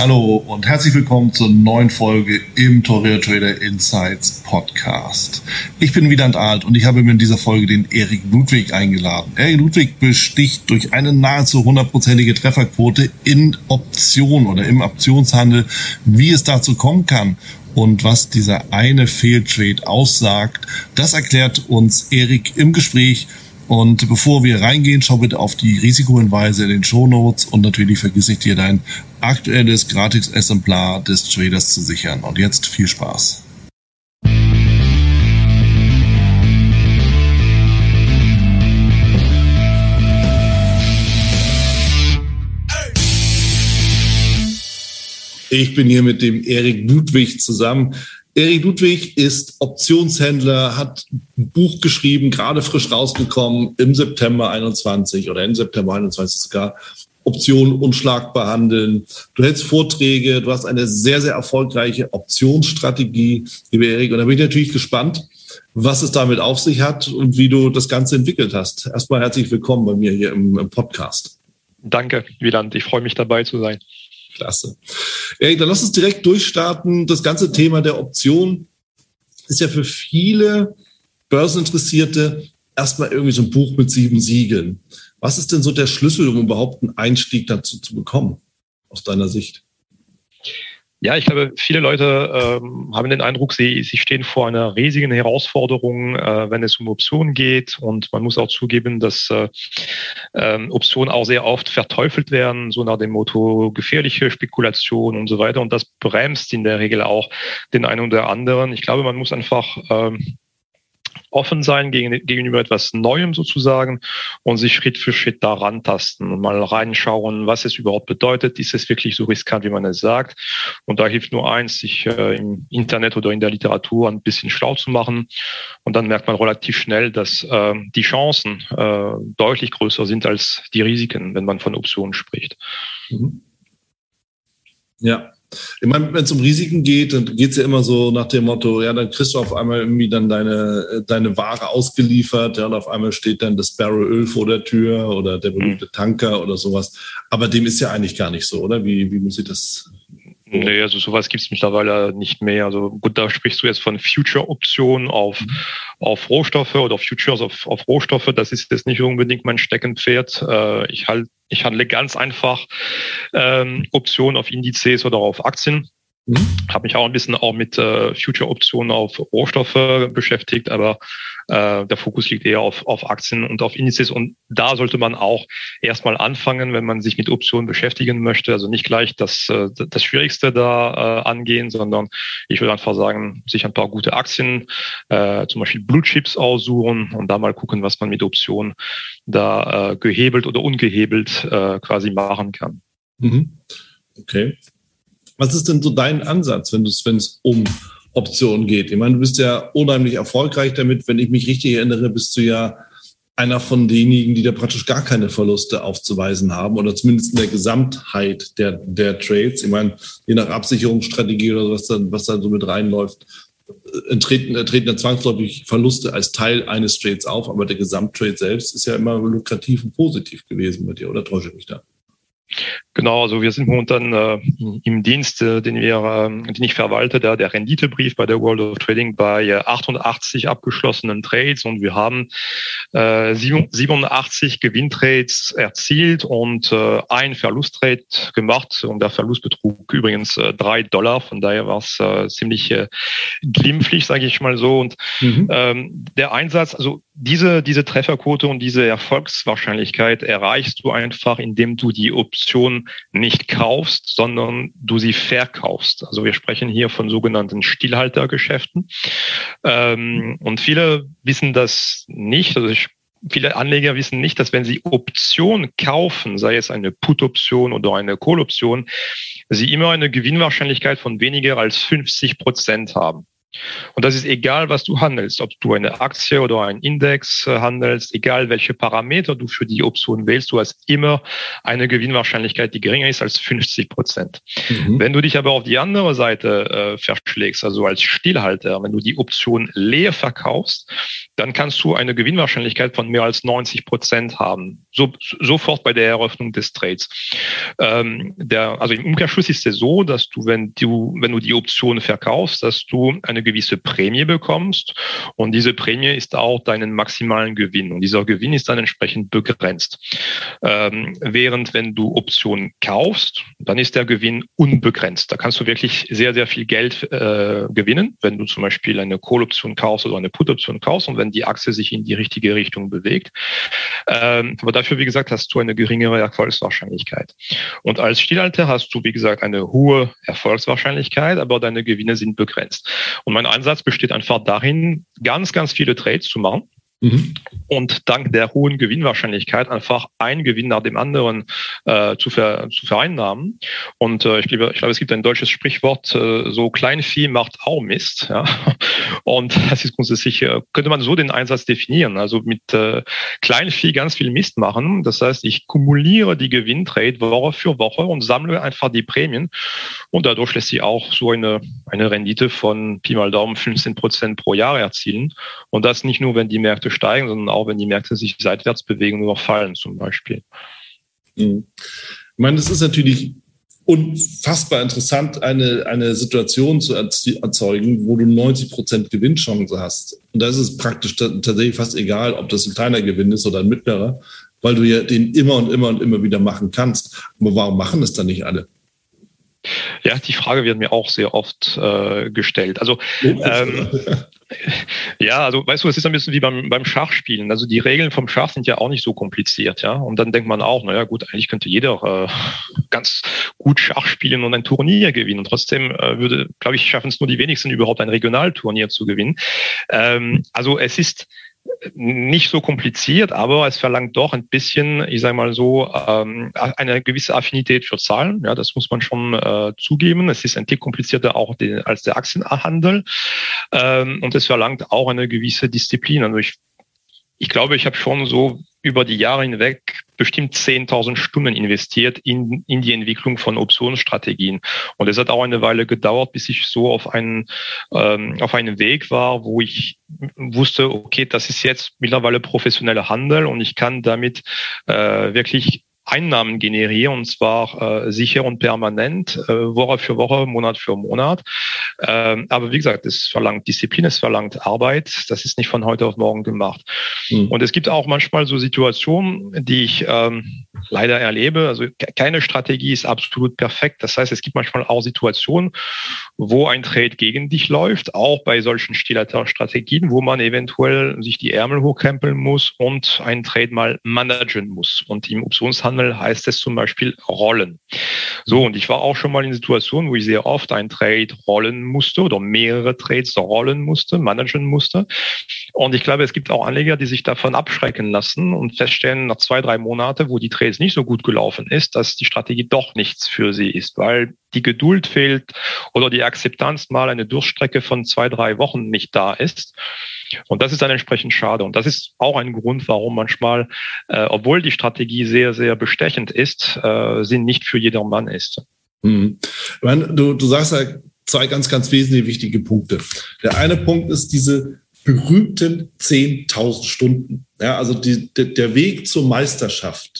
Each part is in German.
Hallo und herzlich willkommen zur neuen Folge im Toreo Trader Insights Podcast. Ich bin Wieland Alt und ich habe mir in dieser Folge den Erik Ludwig eingeladen. Erik Ludwig besticht durch eine nahezu hundertprozentige Trefferquote in Optionen oder im Optionshandel, wie es dazu kommen kann und was dieser eine Fehltrade aussagt. Das erklärt uns Erik im Gespräch und bevor wir reingehen, schau bitte auf die Risikohinweise in den Show Notes und natürlich vergiss nicht dir dein aktuelles Gratis-Exemplar des Traders zu sichern. Und jetzt viel Spaß. Ich bin hier mit dem Erik Ludwig zusammen. Erik Ludwig ist Optionshändler, hat ein Buch geschrieben, gerade frisch rausgekommen im September 21 oder im September 21 sogar. Optionen unschlagbar handeln. Du hältst Vorträge, du hast eine sehr, sehr erfolgreiche Optionsstrategie, liebe Erik. Und da bin ich natürlich gespannt, was es damit auf sich hat und wie du das Ganze entwickelt hast. Erstmal herzlich willkommen bei mir hier im, im Podcast. Danke, Wieland. Ich freue mich dabei zu sein. Klasse. Ey, dann lass uns direkt durchstarten. Das ganze Thema der Option ist ja für viele Börseninteressierte erstmal irgendwie so ein Buch mit sieben Siegeln. Was ist denn so der Schlüssel, um überhaupt einen Einstieg dazu zu bekommen, aus deiner Sicht? Ja, ich glaube, viele Leute ähm, haben den Eindruck, sie, sie stehen vor einer riesigen Herausforderung, äh, wenn es um Optionen geht. Und man muss auch zugeben, dass äh, ähm, Optionen auch sehr oft verteufelt werden, so nach dem Motto gefährliche Spekulation und so weiter. Und das bremst in der Regel auch den einen oder anderen. Ich glaube, man muss einfach ähm, offen sein gegen, gegenüber etwas Neuem sozusagen und sich Schritt für Schritt daran tasten und mal reinschauen, was es überhaupt bedeutet. Ist es wirklich so riskant, wie man es sagt? Und da hilft nur eins, sich äh, im Internet oder in der Literatur ein bisschen schlau zu machen. Und dann merkt man relativ schnell, dass äh, die Chancen äh, deutlich größer sind als die Risiken, wenn man von Optionen spricht. Mhm. Ja, ich meine, wenn es um Risiken geht, dann geht es ja immer so nach dem Motto, ja, dann kriegst du auf einmal irgendwie dann deine, äh, deine Ware ausgeliefert, ja, und auf einmal steht dann das Barrel Öl vor der Tür oder der berühmte mhm. Tanker oder sowas. Aber dem ist ja eigentlich gar nicht so, oder? Wie, wie muss ich das Nee, also sowas gibt es mittlerweile nicht mehr. Also gut, da sprichst du jetzt von Future-Optionen auf, mhm. auf Rohstoffe oder Futures auf, auf Rohstoffe. Das ist jetzt nicht unbedingt mein Steckenpferd. Äh, ich, halt, ich handle ganz einfach ähm, Optionen auf Indizes oder auf Aktien. Mhm. Habe mich auch ein bisschen auch mit äh, Future-Optionen auf Rohstoffe beschäftigt, aber äh, der Fokus liegt eher auf, auf Aktien und auf Indizes. Und da sollte man auch erstmal anfangen, wenn man sich mit Optionen beschäftigen möchte. Also nicht gleich das, äh, das Schwierigste da äh, angehen, sondern ich würde einfach sagen, sich ein paar gute Aktien, äh, zum Beispiel Blue Chips aussuchen und da mal gucken, was man mit Optionen da äh, gehebelt oder ungehebelt äh, quasi machen kann. Mhm. Okay. Was ist denn so dein Ansatz, wenn es, wenn es um Optionen geht? Ich meine, du bist ja unheimlich erfolgreich damit. Wenn ich mich richtig erinnere, bist du ja einer von denjenigen, die da praktisch gar keine Verluste aufzuweisen haben oder zumindest in der Gesamtheit der, der Trades. Ich meine, je nach Absicherungsstrategie oder was dann, was da so mit reinläuft, äh, treten, treten dann zwangsläufig Verluste als Teil eines Trades auf, aber der Gesamttrade selbst ist ja immer lukrativ und positiv gewesen bei dir, oder täusche ich mich da? Genau, also wir sind momentan äh, im Dienst, äh, den wir, äh, den ich verwalte, da der Renditebrief bei der World of Trading bei 88 abgeschlossenen Trades und wir haben äh, 87 Gewinntrades erzielt und äh, ein Verlusttrade gemacht und der Verlust betrug übrigens äh, drei Dollar, von daher war es äh, ziemlich äh, glimpflich, sage ich mal so. Und mhm. ähm, der Einsatz, also diese, diese Trefferquote und diese Erfolgswahrscheinlichkeit erreichst du einfach, indem du die Option nicht kaufst, sondern du sie verkaufst. Also wir sprechen hier von sogenannten Stillhaltergeschäften. Ähm, und viele wissen das nicht. Also ich Viele Anleger wissen nicht, dass wenn sie Option kaufen, sei es eine Put-Option oder eine Call-Option, sie immer eine Gewinnwahrscheinlichkeit von weniger als 50 Prozent haben. Und das ist egal, was du handelst, ob du eine Aktie oder einen Index äh, handelst, egal welche Parameter du für die Option wählst, du hast immer eine Gewinnwahrscheinlichkeit, die geringer ist als 50 Prozent. Mhm. Wenn du dich aber auf die andere Seite äh, verschlägst, also als Stillhalter, wenn du die Option leer verkaufst, dann kannst du eine Gewinnwahrscheinlichkeit von mehr als 90 Prozent haben, so, sofort bei der Eröffnung des Trades. Ähm, der, also im Umkehrschluss ist es so, dass du, wenn du, wenn du die Option verkaufst, dass du eine eine gewisse Prämie bekommst und diese Prämie ist auch deinen maximalen Gewinn und dieser Gewinn ist dann entsprechend begrenzt. Ähm, während wenn du Optionen kaufst, dann ist der Gewinn unbegrenzt. Da kannst du wirklich sehr, sehr viel Geld äh, gewinnen, wenn du zum Beispiel eine Call-Option kaufst oder eine Put-Option kaufst und wenn die Aktie sich in die richtige Richtung bewegt. Ähm, aber dafür, wie gesagt, hast du eine geringere Erfolgswahrscheinlichkeit. Und als Stillhalter hast du, wie gesagt, eine hohe Erfolgswahrscheinlichkeit, aber deine Gewinne sind begrenzt. Und mein Einsatz besteht einfach darin, ganz, ganz viele Trades zu machen Mhm. Und dank der hohen Gewinnwahrscheinlichkeit einfach einen Gewinn nach dem anderen äh, zu, ver, zu vereinnahmen. Und äh, ich, glaube, ich glaube, es gibt ein deutsches Sprichwort, äh, so Kleinvieh macht auch Mist. Ja? Und das ist grundsätzlich, äh, könnte man so den Einsatz definieren. Also mit äh, Kleinvieh ganz viel Mist machen. Das heißt, ich kumuliere die Gewinntrade Woche für Woche und sammle einfach die Prämien. Und dadurch lässt sich auch so eine, eine Rendite von Pi mal Daumen 15 Prozent pro Jahr erzielen. Und das nicht nur, wenn die Märkte steigen, sondern auch wenn die Märkte sich seitwärts bewegen oder fallen zum Beispiel. Mhm. Ich meine, das ist natürlich unfassbar interessant, eine, eine Situation zu erzeugen, wo du 90 Prozent Gewinnchance hast. Und da ist es praktisch tatsächlich fast egal, ob das ein kleiner Gewinn ist oder ein mittlerer, weil du ja den immer und immer und immer wieder machen kannst. Aber warum machen es dann nicht alle? Ja, die Frage wird mir auch sehr oft äh, gestellt. Also ähm, ja, also weißt du, es ist ein bisschen wie beim, beim Schachspielen. Also die Regeln vom Schach sind ja auch nicht so kompliziert, ja. Und dann denkt man auch, naja gut, eigentlich könnte jeder äh, ganz gut Schach spielen und ein Turnier gewinnen. Und trotzdem äh, würde, glaube ich, schaffen es nur die wenigsten überhaupt ein Regionalturnier zu gewinnen. Ähm, also es ist nicht so kompliziert, aber es verlangt doch ein bisschen, ich sage mal so, ähm, eine gewisse Affinität für Zahlen. Ja, das muss man schon äh, zugeben. Es ist ein Tick komplizierter auch den, als der Aktienhandel ähm, und es verlangt auch eine gewisse Disziplin. Also ich, ich glaube, ich habe schon so über die Jahre hinweg bestimmt 10.000 Stunden investiert in, in die Entwicklung von Optionsstrategien. Und es hat auch eine Weile gedauert, bis ich so auf einen, ähm, auf einen Weg war, wo ich wusste, okay, das ist jetzt mittlerweile professioneller Handel und ich kann damit äh, wirklich Einnahmen generieren und zwar äh, sicher und permanent, äh, Woche für Woche, Monat für Monat. Ähm, aber wie gesagt, es verlangt Disziplin, es verlangt Arbeit. Das ist nicht von heute auf morgen gemacht. Mhm. Und es gibt auch manchmal so Situationen, die ich ähm, leider erlebe. Also keine Strategie ist absolut perfekt. Das heißt, es gibt manchmal auch Situationen, wo ein Trade gegen dich läuft, auch bei solchen Strategien, wo man eventuell sich die Ärmel hochkrempeln muss und einen Trade mal managen muss. Und im Optionshandel Handel heißt es zum Beispiel Rollen. So, und ich war auch schon mal in Situationen, wo ich sehr oft ein Trade rollen musste oder mehrere Trades rollen musste, managen musste. Und ich glaube, es gibt auch Anleger, die sich davon abschrecken lassen und feststellen nach zwei, drei Monate, wo die Trades nicht so gut gelaufen ist, dass die Strategie doch nichts für sie ist, weil die Geduld fehlt oder die Akzeptanz mal eine Durchstrecke von zwei, drei Wochen nicht da ist. Und das ist dann entsprechend schade. Und das ist auch ein Grund, warum manchmal, äh, obwohl die Strategie sehr, sehr bestechend ist, äh, sie nicht für jedermann ist. Hm. Meine, du, du sagst ja zwei ganz, ganz wesentliche wichtige Punkte. Der eine Punkt ist diese berühmten 10.000 Stunden. Ja, also die, der Weg zur Meisterschaft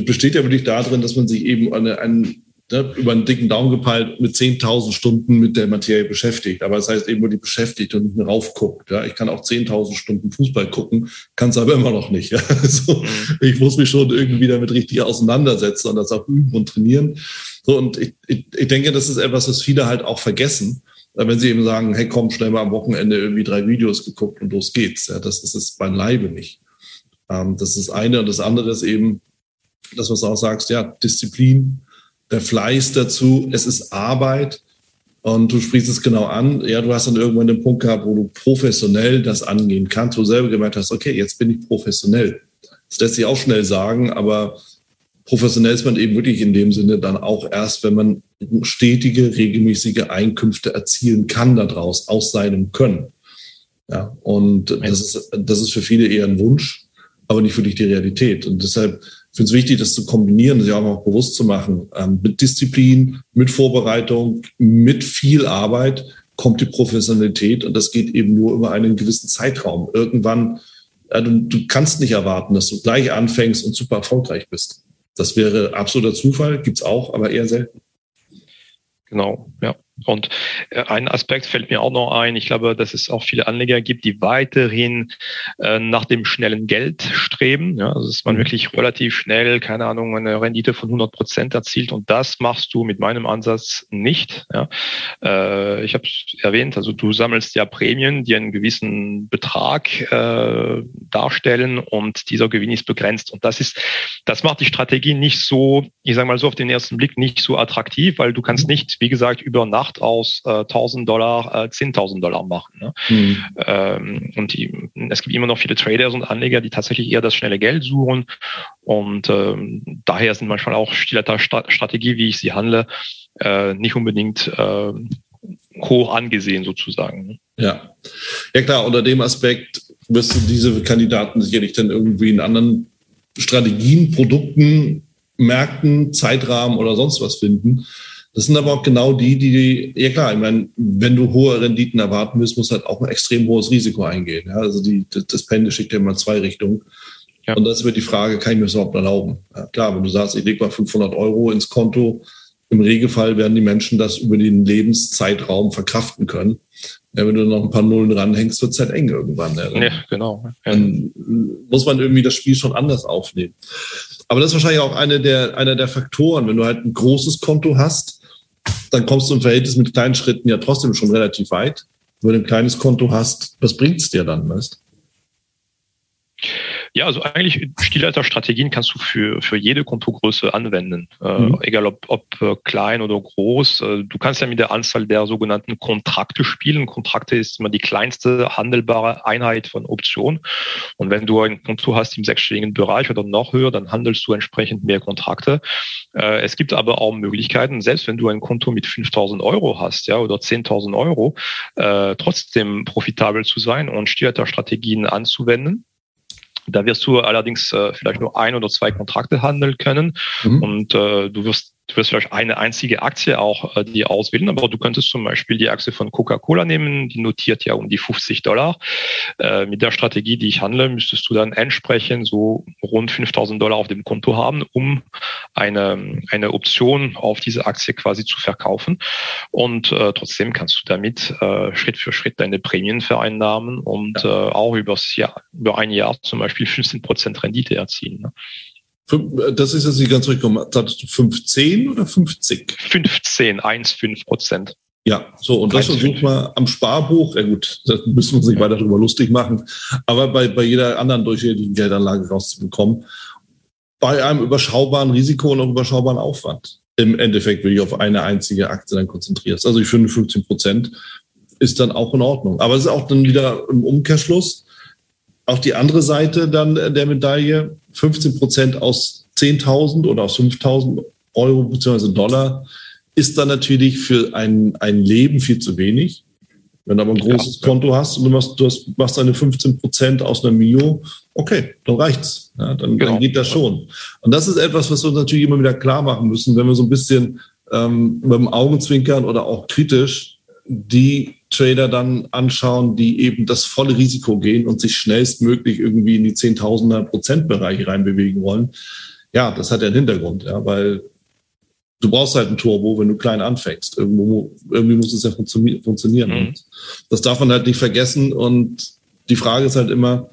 besteht ja wirklich darin, dass man sich eben eine, einen ne, über einen dicken Daumen gepeilt mit 10.000 Stunden mit der Materie beschäftigt. Aber das heißt eben nur die beschäftigt und nicht mehr raufguckt. Ja. Ich kann auch 10.000 Stunden Fußball gucken, kann es aber immer noch nicht. Ja. Also, ich muss mich schon irgendwie damit richtig auseinandersetzen und das auch üben und trainieren. So, und ich, ich, ich denke, das ist etwas, was viele halt auch vergessen. Wenn sie eben sagen, hey, komm, schnell mal am Wochenende irgendwie drei Videos geguckt und los geht's. Ja, das, das ist beileibe nicht. Ähm, das ist eine. Und das andere ist eben, das, was du auch sagst, ja, Disziplin, der Fleiß dazu, es ist Arbeit. Und du sprichst es genau an. Ja, du hast dann irgendwann den Punkt gehabt, wo du professionell das angehen kannst, wo du selber gemerkt hast, okay, jetzt bin ich professionell. Das lässt sich auch schnell sagen, aber professionell ist man eben wirklich in dem Sinne dann auch erst, wenn man stetige, regelmäßige Einkünfte erzielen kann daraus, aus seinem Können. Ja, und das ist, das ist für viele eher ein Wunsch, aber nicht wirklich die Realität. Und deshalb finde es wichtig, das zu kombinieren, sich auch bewusst zu machen. Ähm, mit Disziplin, mit Vorbereitung, mit viel Arbeit kommt die Professionalität und das geht eben nur über einen gewissen Zeitraum. Irgendwann, äh, du, du kannst nicht erwarten, dass du gleich anfängst und super erfolgreich bist. Das wäre absoluter Zufall, gibt's auch, aber eher selten. Genau, ja. Und äh, ein Aspekt fällt mir auch noch ein. Ich glaube, dass es auch viele Anleger gibt, die weiterhin äh, nach dem schnellen Geld streben. Ja, also dass man mhm. wirklich relativ schnell, keine Ahnung, eine Rendite von 100 Prozent erzielt. Und das machst du mit meinem Ansatz nicht. Ja. Äh, ich habe es erwähnt, also du sammelst ja Prämien, die einen gewissen Betrag äh, darstellen und dieser Gewinn ist begrenzt. Und das ist, das macht die Strategie nicht so, ich sage mal so auf den ersten Blick nicht so attraktiv, weil du kannst nicht, wie gesagt, über Nacht Nacht aus äh, 1000 Dollar äh, 10.000 Dollar machen. Ne? Mhm. Ähm, und die, es gibt immer noch viele Traders und Anleger, die tatsächlich eher das schnelle Geld suchen. Und ähm, daher sind manchmal auch Stiletter Strategie, wie ich sie handle, äh, nicht unbedingt äh, hoch angesehen sozusagen. Ne? Ja. ja klar, unter dem Aspekt wirst du diese Kandidaten sicherlich dann irgendwie in anderen Strategien, Produkten, Märkten, Zeitrahmen oder sonst was finden. Das sind aber auch genau die, die, ja klar, ich meine, wenn du hohe Renditen erwarten willst, muss halt auch ein extrem hohes Risiko eingehen. Ja? Also die, das Pendel schickt ja immer zwei Richtungen. Ja. Und das wird die Frage, kann ich mir das überhaupt erlauben? Ja, klar, wenn du sagst, ich lege mal 500 Euro ins Konto, im Regelfall werden die Menschen das über den Lebenszeitraum verkraften können. Ja, wenn du noch ein paar Nullen ranhängst, wird es halt eng irgendwann. Ja, ja genau. Dann muss man irgendwie das Spiel schon anders aufnehmen. Aber das ist wahrscheinlich auch eine der, einer der Faktoren, wenn du halt ein großes Konto hast, dann kommst du im Verhältnis mit kleinen Schritten ja trotzdem schon relativ weit. Wenn du ein kleines Konto hast, was bringt es dir dann, weißt ja, also eigentlich Stilhalterstrategien kannst du für, für jede Kontogröße anwenden, äh, mhm. egal ob, ob äh, klein oder groß. Äh, du kannst ja mit der Anzahl der sogenannten Kontrakte spielen. Kontrakte ist immer die kleinste handelbare Einheit von Optionen. Und wenn du ein Konto hast im sechsstelligen Bereich oder noch höher, dann handelst du entsprechend mehr Kontrakte. Äh, es gibt aber auch Möglichkeiten, selbst wenn du ein Konto mit 5000 Euro hast, ja, oder 10.000 Euro, äh, trotzdem profitabel zu sein und Stilhalterstrategien anzuwenden. Da wirst du allerdings äh, vielleicht nur ein oder zwei Kontrakte handeln können mhm. und äh, du wirst Du wirst vielleicht eine einzige Aktie auch äh, die auswählen, aber du könntest zum Beispiel die Aktie von Coca-Cola nehmen, die notiert ja um die 50 Dollar. Äh, mit der Strategie, die ich handle, müsstest du dann entsprechend so rund 5000 Dollar auf dem Konto haben, um eine, eine Option auf diese Aktie quasi zu verkaufen. Und äh, trotzdem kannst du damit äh, Schritt für Schritt deine Prämien vereinnahmen und ja. äh, auch übers Jahr, über ein Jahr zum Beispiel 15 Prozent Rendite erzielen. Ne? Das ist jetzt nicht ganz richtig. Sagtest du 15 oder 50? 15, 1,5 Prozent. Ja, so, und das versucht man am Sparbuch, ja gut, da müssen wir uns nicht weiter darüber lustig machen, aber bei, bei jeder anderen durchschnittlichen Geldanlage rauszubekommen, bei einem überschaubaren Risiko und auch überschaubaren Aufwand. Im Endeffekt will ich auf eine einzige Aktie dann konzentrierst. Also ich finde 15 Prozent ist dann auch in Ordnung. Aber es ist auch dann wieder im Umkehrschluss, auch die andere Seite dann der Medaille, 15 Prozent aus 10.000 oder aus 5.000 Euro bzw. Dollar ist dann natürlich für ein, ein Leben viel zu wenig. Wenn du aber ein großes ja, Konto hast und du machst, du hast, machst deine 15 Prozent aus einer Mio, okay, dann reicht's. Ja, dann, genau. dann geht das schon. Und das ist etwas, was wir uns natürlich immer wieder klar machen müssen, wenn wir so ein bisschen ähm, mit dem Augenzwinkern oder auch kritisch die Trader dann anschauen, die eben das volle Risiko gehen und sich schnellstmöglich irgendwie in die Zehntausender Prozentbereiche reinbewegen wollen. Ja, das hat ja einen Hintergrund, ja, weil du brauchst halt ein Turbo, wenn du klein anfängst. Irgendwo, irgendwie muss es ja funktionieren. Mhm. das darf man halt nicht vergessen. Und die Frage ist halt immer,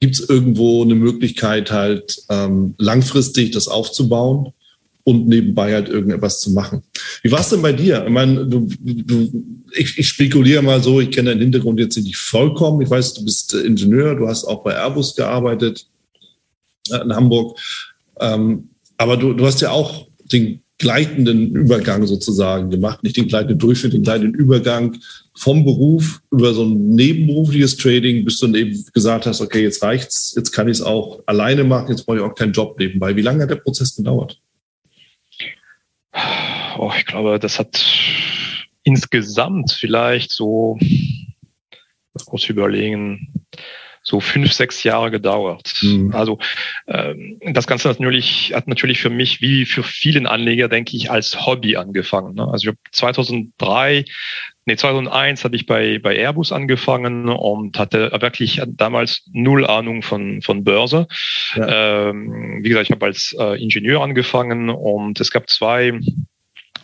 gibt es irgendwo eine Möglichkeit, halt ähm, langfristig das aufzubauen? Und nebenbei halt irgendetwas zu machen. Wie war es denn bei dir? Ich meine, du, du, ich, ich spekuliere mal so, ich kenne deinen Hintergrund jetzt nicht vollkommen. Ich weiß, du bist Ingenieur, du hast auch bei Airbus gearbeitet äh, in Hamburg. Ähm, aber du, du hast ja auch den gleitenden Übergang sozusagen gemacht, nicht den gleitenden Durchschnitt, den gleitenden Übergang vom Beruf über so ein nebenberufliches Trading, bis du dann eben gesagt hast, okay, jetzt reicht's, jetzt kann ich es auch alleine machen, jetzt brauche ich auch keinen Job nebenbei. Wie lange hat der Prozess gedauert? Oh, ich glaube, das hat insgesamt vielleicht so, kurz überlegen, so fünf, sechs Jahre gedauert. Mhm. Also ähm, das Ganze hat natürlich, hat natürlich für mich wie für vielen Anleger, denke ich, als Hobby angefangen. Ne? Also ich habe 2003 Nee, 2001 habe ich bei, bei Airbus angefangen und hatte wirklich damals null Ahnung von, von Börse. Ja. Ähm, wie gesagt, ich habe als äh, Ingenieur angefangen und es gab zwei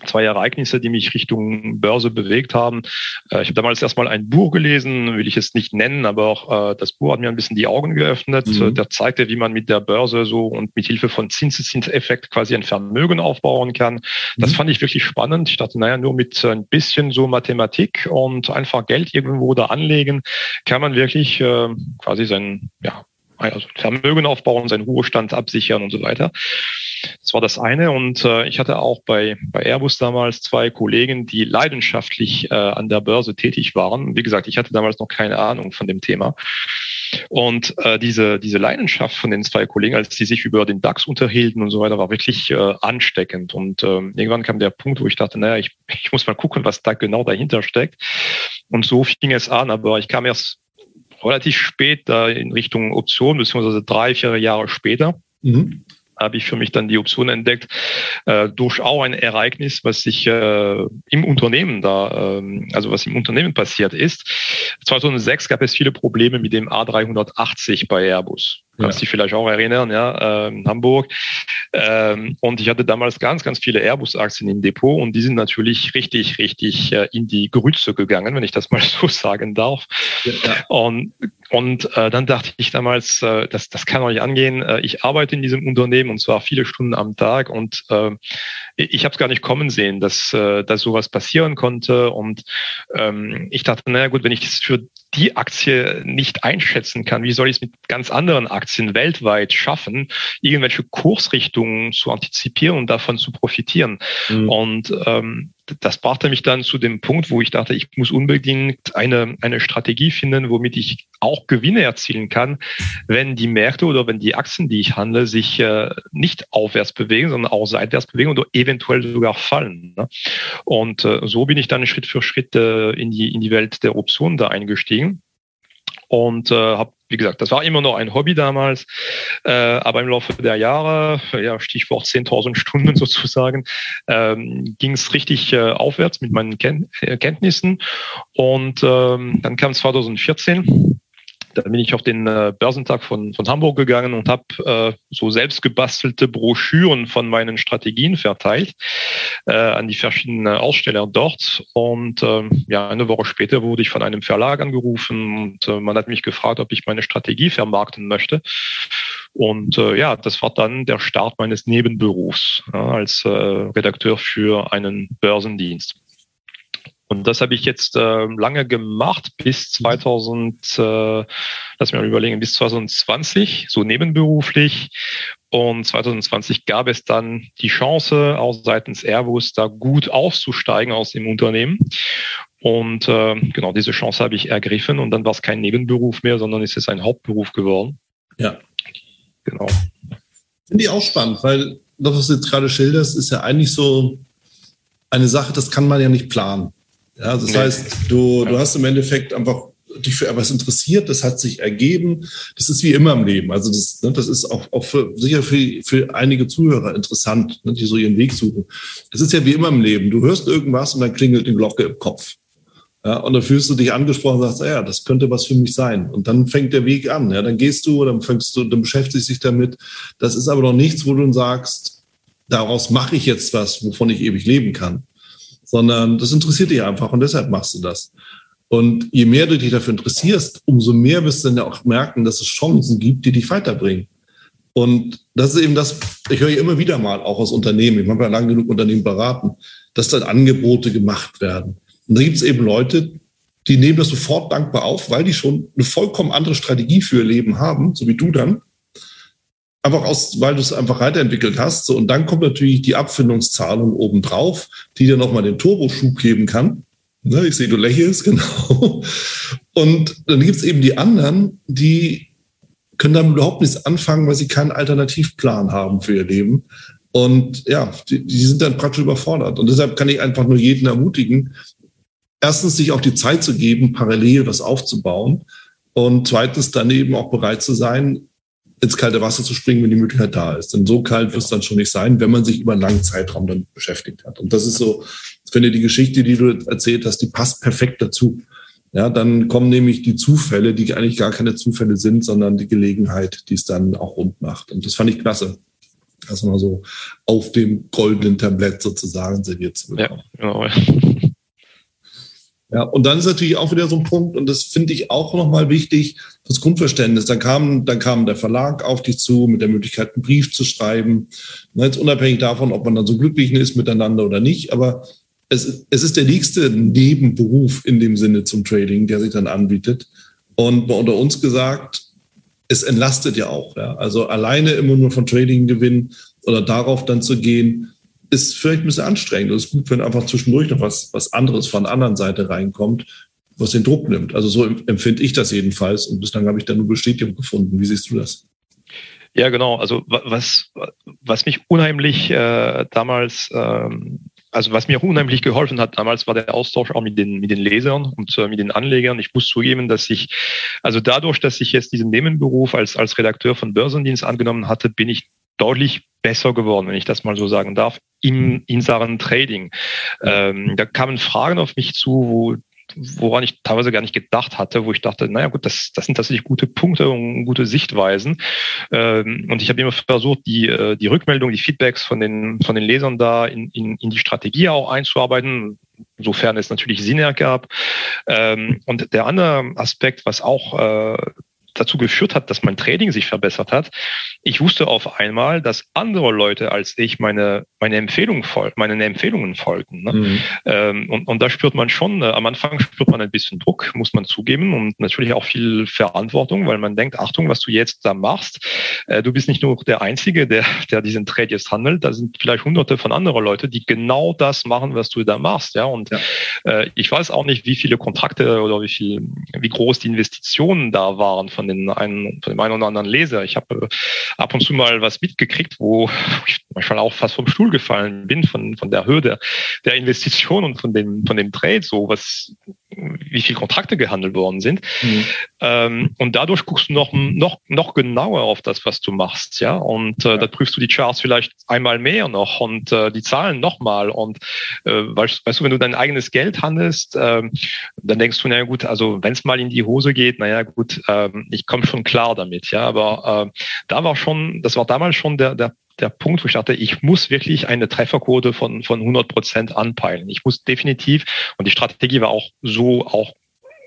zwei Ereignisse, die mich Richtung Börse bewegt haben. Äh, ich habe damals erstmal ein Buch gelesen, will ich es nicht nennen, aber auch äh, das Buch hat mir ein bisschen die Augen geöffnet. Mhm. Der zeigte, wie man mit der Börse so und mit Hilfe von Zinseszinseffekt quasi ein Vermögen aufbauen kann. Das mhm. fand ich wirklich spannend. Ich dachte, naja, nur mit ein bisschen so Mathematik und einfach Geld irgendwo da anlegen, kann man wirklich äh, quasi sein, ja, also Vermögen aufbauen, seinen Ruhestand absichern und so weiter. Das war das eine. Und äh, ich hatte auch bei, bei Airbus damals zwei Kollegen, die leidenschaftlich äh, an der Börse tätig waren. Wie gesagt, ich hatte damals noch keine Ahnung von dem Thema. Und äh, diese, diese Leidenschaft von den zwei Kollegen, als die sich über den DAX unterhielten und so weiter, war wirklich äh, ansteckend. Und äh, irgendwann kam der Punkt, wo ich dachte, naja, ich, ich muss mal gucken, was da genau dahinter steckt. Und so fing es an, aber ich kam erst relativ spät da in Richtung Option, beziehungsweise drei, vier Jahre später. Mhm habe ich für mich dann die Option entdeckt, äh, durch auch ein Ereignis, was sich äh, im Unternehmen da, äh, also was im Unternehmen passiert ist. 2006 gab es viele Probleme mit dem A380 bei Airbus. Kannst ja. dich vielleicht auch erinnern, ja, in Hamburg. Ähm, und ich hatte damals ganz, ganz viele Airbus-Aktien im Depot und die sind natürlich richtig, richtig äh, in die Grütze gegangen, wenn ich das mal so sagen darf. Ja. Und und äh, dann dachte ich damals, äh, das, das kann doch nicht angehen. Äh, ich arbeite in diesem Unternehmen und zwar viele Stunden am Tag und äh, ich habe es gar nicht kommen sehen, dass, äh, dass sowas passieren konnte. Und ähm, ich dachte, naja gut, wenn ich es für die Aktie nicht einschätzen kann, wie soll ich es mit ganz anderen Aktien weltweit schaffen, irgendwelche Kursrichtungen zu antizipieren und davon zu profitieren? Mhm. Und ähm, das brachte mich dann zu dem Punkt, wo ich dachte, ich muss unbedingt eine, eine Strategie finden, womit ich auch Gewinne erzielen kann, wenn die Märkte oder wenn die Aktien, die ich handle, sich äh, nicht aufwärts bewegen, sondern auch seitwärts bewegen oder eventuell sogar fallen. Ne? Und äh, so bin ich dann Schritt für Schritt äh, in, die, in die Welt der Optionen da eingestiegen und äh, habe wie gesagt, das war immer noch ein Hobby damals, äh, aber im Laufe der Jahre, ja, Stichwort 10.000 Stunden sozusagen, ähm, ging es richtig äh, aufwärts mit meinen Ken äh, Kenntnissen. Und ähm, dann kam 2014 da bin ich auf den äh, Börsentag von, von Hamburg gegangen und habe äh, so selbst gebastelte Broschüren von meinen Strategien verteilt äh, an die verschiedenen Aussteller dort. Und äh, ja, eine Woche später wurde ich von einem Verlag angerufen und äh, man hat mich gefragt, ob ich meine Strategie vermarkten möchte. Und äh, ja, das war dann der Start meines Nebenberufs ja, als äh, Redakteur für einen Börsendienst. Und das habe ich jetzt äh, lange gemacht, bis 2000, äh, lass mich mal überlegen, bis 2020, so nebenberuflich. Und 2020 gab es dann die Chance, auch seitens Airbus da gut auszusteigen aus dem Unternehmen. Und äh, genau diese Chance habe ich ergriffen und dann war es kein Nebenberuf mehr, sondern ist es ein Hauptberuf geworden. Ja. Genau. Finde ich auch spannend, weil das, was du jetzt gerade schilderst, ist ja eigentlich so eine Sache, das kann man ja nicht planen. Ja, das nee. heißt, du, du hast im Endeffekt einfach dich für etwas interessiert, das hat sich ergeben. Das ist wie immer im Leben. Also das, ne, das ist auch, auch für, sicher für, für einige Zuhörer interessant, ne, die so ihren Weg suchen. Es ist ja wie immer im Leben. Du hörst irgendwas und dann klingelt die Glocke im Kopf. Ja, und dann fühlst du dich angesprochen und sagst, ah ja, das könnte was für mich sein. Und dann fängt der Weg an. Ja, dann gehst du, dann fängst du, dann beschäftigst dich damit. Das ist aber noch nichts, wo du sagst, daraus mache ich jetzt was, wovon ich ewig leben kann sondern das interessiert dich einfach und deshalb machst du das. Und je mehr du dich dafür interessierst, umso mehr wirst du dann ja auch merken, dass es Chancen gibt, die dich weiterbringen. Und das ist eben das, ich höre immer wieder mal, auch aus Unternehmen, ich habe ja lange genug Unternehmen beraten, dass dann Angebote gemacht werden. Und da gibt es eben Leute, die nehmen das sofort dankbar auf, weil die schon eine vollkommen andere Strategie für ihr Leben haben, so wie du dann. Einfach aus, weil du es einfach weiterentwickelt hast. So, und dann kommt natürlich die Abfindungszahlung obendrauf, die dir nochmal den Turboschub geben kann. Ne, ich sehe, du lächelst, genau. Und dann gibt es eben die anderen, die können damit überhaupt nichts anfangen, weil sie keinen Alternativplan haben für ihr Leben. Und ja, die, die sind dann praktisch überfordert. Und deshalb kann ich einfach nur jeden ermutigen, erstens sich auch die Zeit zu geben, parallel was aufzubauen. Und zweitens dann eben auch bereit zu sein, ins kalte Wasser zu springen, wenn die Möglichkeit da ist. Denn so kalt wird es dann schon nicht sein, wenn man sich über einen langen Zeitraum dann beschäftigt hat. Und das ist so, ich finde, die Geschichte, die du erzählt hast, die passt perfekt dazu. Ja, dann kommen nämlich die Zufälle, die eigentlich gar keine Zufälle sind, sondern die Gelegenheit, die es dann auch rund macht. Und das fand ich klasse. Das mal so auf dem goldenen Tablett sozusagen serviert zu bekommen. Ja, genau. Ja, und dann ist natürlich auch wieder so ein Punkt, und das finde ich auch nochmal wichtig, das Grundverständnis. Dann kam, dann kam der Verlag auf dich zu mit der Möglichkeit, einen Brief zu schreiben. Jetzt unabhängig davon, ob man dann so glücklich ist miteinander oder nicht, aber es, es ist der nächste Nebenberuf in dem Sinne zum Trading, der sich dann anbietet. Und unter uns gesagt, es entlastet ja auch. Ja. Also alleine immer nur von Trading gewinnen oder darauf dann zu gehen, ist vielleicht ein bisschen anstrengend. Es ist gut, wenn einfach zwischendurch noch was, was anderes von der anderen Seite reinkommt, was den Druck nimmt. Also so empfinde ich das jedenfalls. Und bislang habe ich da nur Bestätigung gefunden. Wie siehst du das? Ja, genau. Also was, was mich unheimlich äh, damals, ähm, also was mir unheimlich geholfen hat damals, war der Austausch auch mit den, mit den Lesern und äh, mit den Anlegern. Ich muss zugeben, dass ich, also dadurch, dass ich jetzt diesen Nebenberuf als, als Redakteur von Börsendienst angenommen hatte, bin ich deutlich besser geworden, wenn ich das mal so sagen darf, im, in Sachen Trading. Ähm, da kamen Fragen auf mich zu, wo woran ich teilweise gar nicht gedacht hatte, wo ich dachte, naja gut, das, das sind tatsächlich gute Punkte und gute Sichtweisen. Ähm, und ich habe immer versucht, die, äh, die Rückmeldung, die Feedbacks von den, von den Lesern da in, in, in die Strategie auch einzuarbeiten, sofern es natürlich Sinn ergab. Ähm, und der andere Aspekt, was auch äh, dazu geführt hat, dass mein Trading sich verbessert hat. Ich wusste auf einmal, dass andere Leute als ich meine, meine Empfehlungen, fol meinen Empfehlungen folgten. Ne? Mhm. Ähm, und, und da spürt man schon, äh, am Anfang spürt man ein bisschen Druck, muss man zugeben, und natürlich auch viel Verantwortung, weil man denkt, Achtung, was du jetzt da machst, äh, du bist nicht nur der Einzige, der, der diesen Trade jetzt handelt, da sind vielleicht hunderte von anderen Leute, die genau das machen, was du da machst. Ja, und ja. Äh, ich weiß auch nicht, wie viele Kontrakte oder wie viel, wie groß die Investitionen da waren von von, den einen, von dem einen oder anderen Leser. Ich habe äh, ab und zu mal was mitgekriegt, wo ich manchmal auch fast vom Stuhl gefallen bin von, von der Höhe der, der Investition und von dem, von dem Trade, so was wie viele Kontrakte gehandelt worden sind. Mhm. Ähm, und dadurch guckst du noch, noch, noch genauer auf das, was du machst, ja. Und äh, ja. da prüfst du die Charts vielleicht einmal mehr noch und äh, die Zahlen nochmal. Und äh, weißt, weißt du, wenn du dein eigenes Geld handelst, äh, dann denkst du, naja gut, also wenn es mal in die Hose geht, naja gut, äh, ich komme schon klar damit, ja. Aber äh, da war schon, das war damals schon der, der der Punkt, wo ich dachte, ich muss wirklich eine Trefferquote von, von 100 Prozent anpeilen. Ich muss definitiv, und die Strategie war auch so auch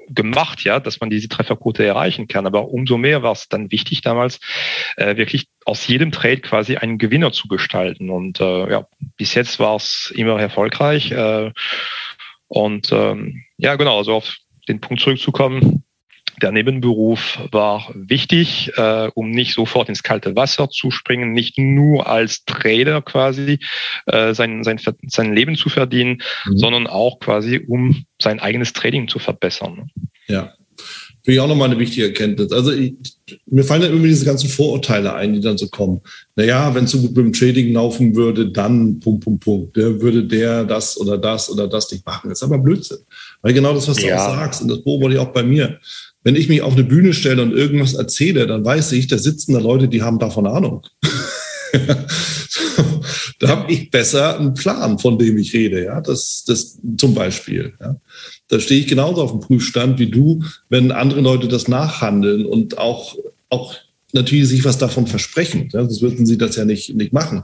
gemacht, ja, dass man diese Trefferquote erreichen kann. Aber umso mehr war es dann wichtig damals, äh, wirklich aus jedem Trade quasi einen Gewinner zu gestalten. Und äh, ja, bis jetzt war es immer erfolgreich. Äh, und ähm, ja, genau, also auf den Punkt zurückzukommen, der Nebenberuf war wichtig, äh, um nicht sofort ins kalte Wasser zu springen, nicht nur als Trader quasi äh, sein, sein, sein Leben zu verdienen, mhm. sondern auch quasi, um sein eigenes Trading zu verbessern. Ja, Finde ich auch nochmal eine wichtige Erkenntnis. Also ich, mir fallen ja immer diese ganzen Vorurteile ein, die dann so kommen. Naja, wenn es so gut mit dem Trading laufen würde, dann Punkt, Punkt, Punkt. Der würde der das oder das oder das nicht machen. Das ist aber Blödsinn. Weil genau das, was du ja. auch sagst, und das beobachte ich auch bei mir. Wenn ich mich auf eine Bühne stelle und irgendwas erzähle, dann weiß ich, da sitzen da Leute, die haben davon Ahnung. da habe ich besser einen Plan, von dem ich rede. Ja, das, das zum Beispiel. Ja. Da stehe ich genauso auf dem Prüfstand wie du, wenn andere Leute das nachhandeln und auch, auch natürlich sich was davon versprechen. Ja, sonst würden sie das ja nicht, nicht machen.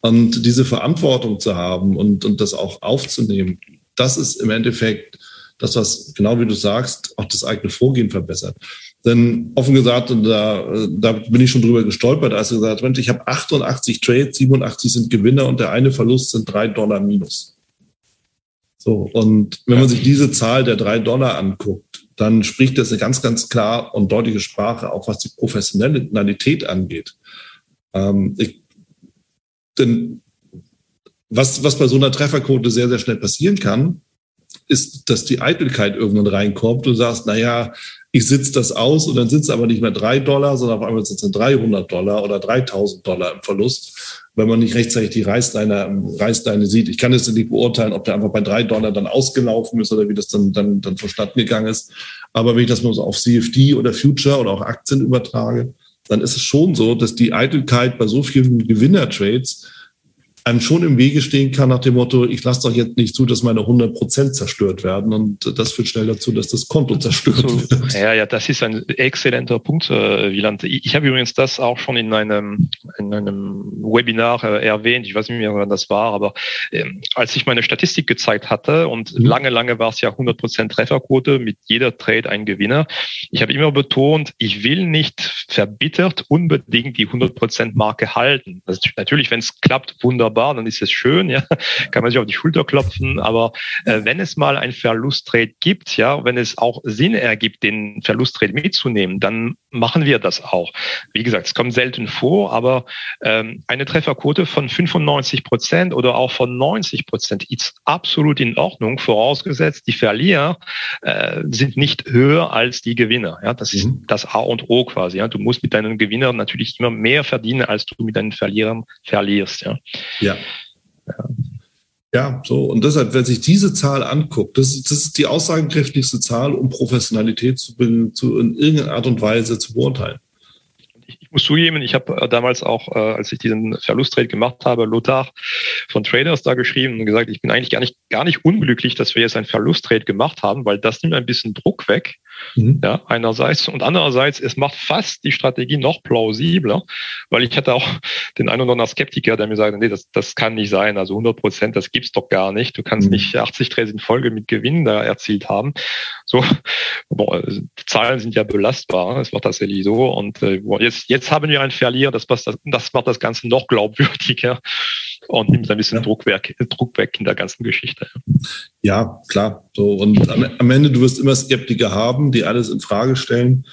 Und diese Verantwortung zu haben und, und das auch aufzunehmen, das ist im Endeffekt das, was, genau wie du sagst, auch das eigene Vorgehen verbessert. Denn offen gesagt, und da, da bin ich schon drüber gestolpert, als du gesagt hast, ich habe 88 Trades, 87 sind Gewinner und der eine Verlust sind drei Dollar minus. So, und wenn man sich diese Zahl der drei Dollar anguckt, dann spricht das eine ganz, ganz klar und deutliche Sprache, auch was die Professionalität angeht. Ähm, ich, denn was, was bei so einer Trefferquote sehr, sehr schnell passieren kann, ist, dass die Eitelkeit irgendwann reinkommt. Du sagst, na ja, ich sitze das aus und dann es aber nicht mehr drei Dollar, sondern auf einmal sind es 300 Dollar oder 3000 Dollar im Verlust, wenn man nicht rechtzeitig die Reißleine, Reißleine sieht. Ich kann jetzt nicht beurteilen, ob der einfach bei drei Dollar dann ausgelaufen ist oder wie das dann, dann, dann vonstatten gegangen ist. Aber wenn ich das mal so auf CFD oder Future oder auch Aktien übertrage, dann ist es schon so, dass die Eitelkeit bei so vielen Gewinnertrades einem schon im Wege stehen kann nach dem Motto, ich lasse doch jetzt nicht zu, dass meine 100 Prozent zerstört werden und das führt schnell dazu, dass das Konto zerstört so, wird. Ja, ja, das ist ein exzellenter Punkt, äh, Wieland. Ich, habe übrigens das auch schon in einem, in einem Webinar äh, erwähnt, ich weiß nicht mehr, wann das war, aber ähm, als ich meine Statistik gezeigt hatte und mhm. lange, lange war es ja 100 Prozent Trefferquote, mit jeder Trade ein Gewinner. Ich habe immer betont, ich will nicht verbittert unbedingt die 100 Prozent Marke halten. Das natürlich, wenn es klappt, wunderbar wunderbar, dann ist es schön, ja, kann man sich auf die Schulter klopfen. Aber äh, wenn es mal ein Verlusttrade gibt, ja, wenn es auch Sinn ergibt, den Verlusttrade mitzunehmen, dann machen wir das auch. Wie gesagt, es kommt selten vor, aber ähm, eine Trefferquote von 95 Prozent oder auch von 90 Prozent ist absolut in Ordnung, vorausgesetzt, die Verlierer äh, sind nicht höher als die Gewinner. Ja, das ist mhm. das A und O quasi. Ja, du musst mit deinen Gewinnern natürlich immer mehr verdienen, als du mit deinen Verlierern verlierst. Ja. Ja. ja. Ja, so. Und deshalb, wenn sich diese Zahl anguckt, das, das ist die aussagenkräftigste Zahl, um Professionalität zu, zu, in irgendeiner Art und Weise zu beurteilen ich muss zugeben, ich habe äh, damals auch, äh, als ich diesen Verlusttrade gemacht habe, Lothar von Traders da geschrieben und gesagt, ich bin eigentlich gar nicht, gar nicht unglücklich, dass wir jetzt einen Verlusttrade gemacht haben, weil das nimmt ein bisschen Druck weg. Mhm. Ja, einerseits und andererseits, es macht fast die Strategie noch plausibler, weil ich hatte auch den einen oder anderen Skeptiker, der mir sagt, nee, das, das kann nicht sein. Also 100 Prozent, das gibt's doch gar nicht. Du kannst mhm. nicht 80 Trades in Folge mit Gewinn da erzielt haben. So, boah, die Zahlen sind ja belastbar. Es war tatsächlich so. Und äh, jetzt, jetzt haben wir einen Verlierer. Das, das, das macht das Ganze noch glaubwürdiger und nimmt ein bisschen. Druck, weg, Druck weg in der ganzen Geschichte. Ja, klar. So, und am, am Ende, du wirst immer Skeptiker haben, die alles in Frage stellen.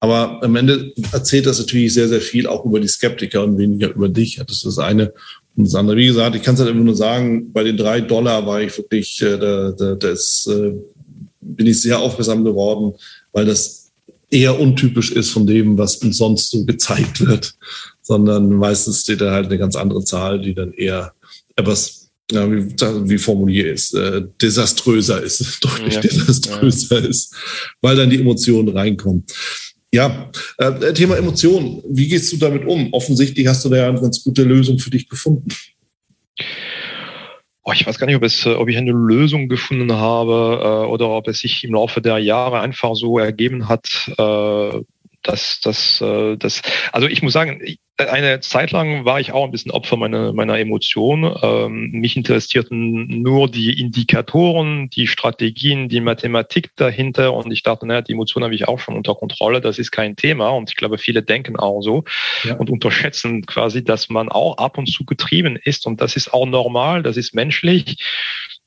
Aber am Ende erzählt das natürlich sehr, sehr viel auch über die Skeptiker und weniger über dich. Das ist das eine. Und das andere, wie gesagt, ich kann es halt immer nur sagen, bei den drei Dollar war ich wirklich, äh, da, da, da ist, äh, bin ich sehr aufmerksam geworden, weil das eher untypisch ist von dem, was uns sonst so gezeigt wird sondern meistens steht da halt eine ganz andere Zahl, die dann eher etwas, ja, wie, wie formuliert ist, äh, desaströser ist, deutlich ja. desaströser ja. ist, weil dann die Emotionen reinkommen. Ja, äh, Thema Emotionen. Wie gehst du damit um? Offensichtlich hast du da ja eine ganz gute Lösung für dich gefunden. Oh, ich weiß gar nicht, ob, es, ob ich eine Lösung gefunden habe äh, oder ob es sich im Laufe der Jahre einfach so ergeben hat, äh, dass das, äh, das, also ich muss sagen, eine Zeit lang war ich auch ein bisschen Opfer meiner, meiner Emotionen. Ähm, mich interessierten nur die Indikatoren, die Strategien, die Mathematik dahinter und ich dachte, naja, die Emotionen habe ich auch schon unter Kontrolle, das ist kein Thema und ich glaube, viele denken auch so ja. und unterschätzen quasi, dass man auch ab und zu getrieben ist und das ist auch normal, das ist menschlich.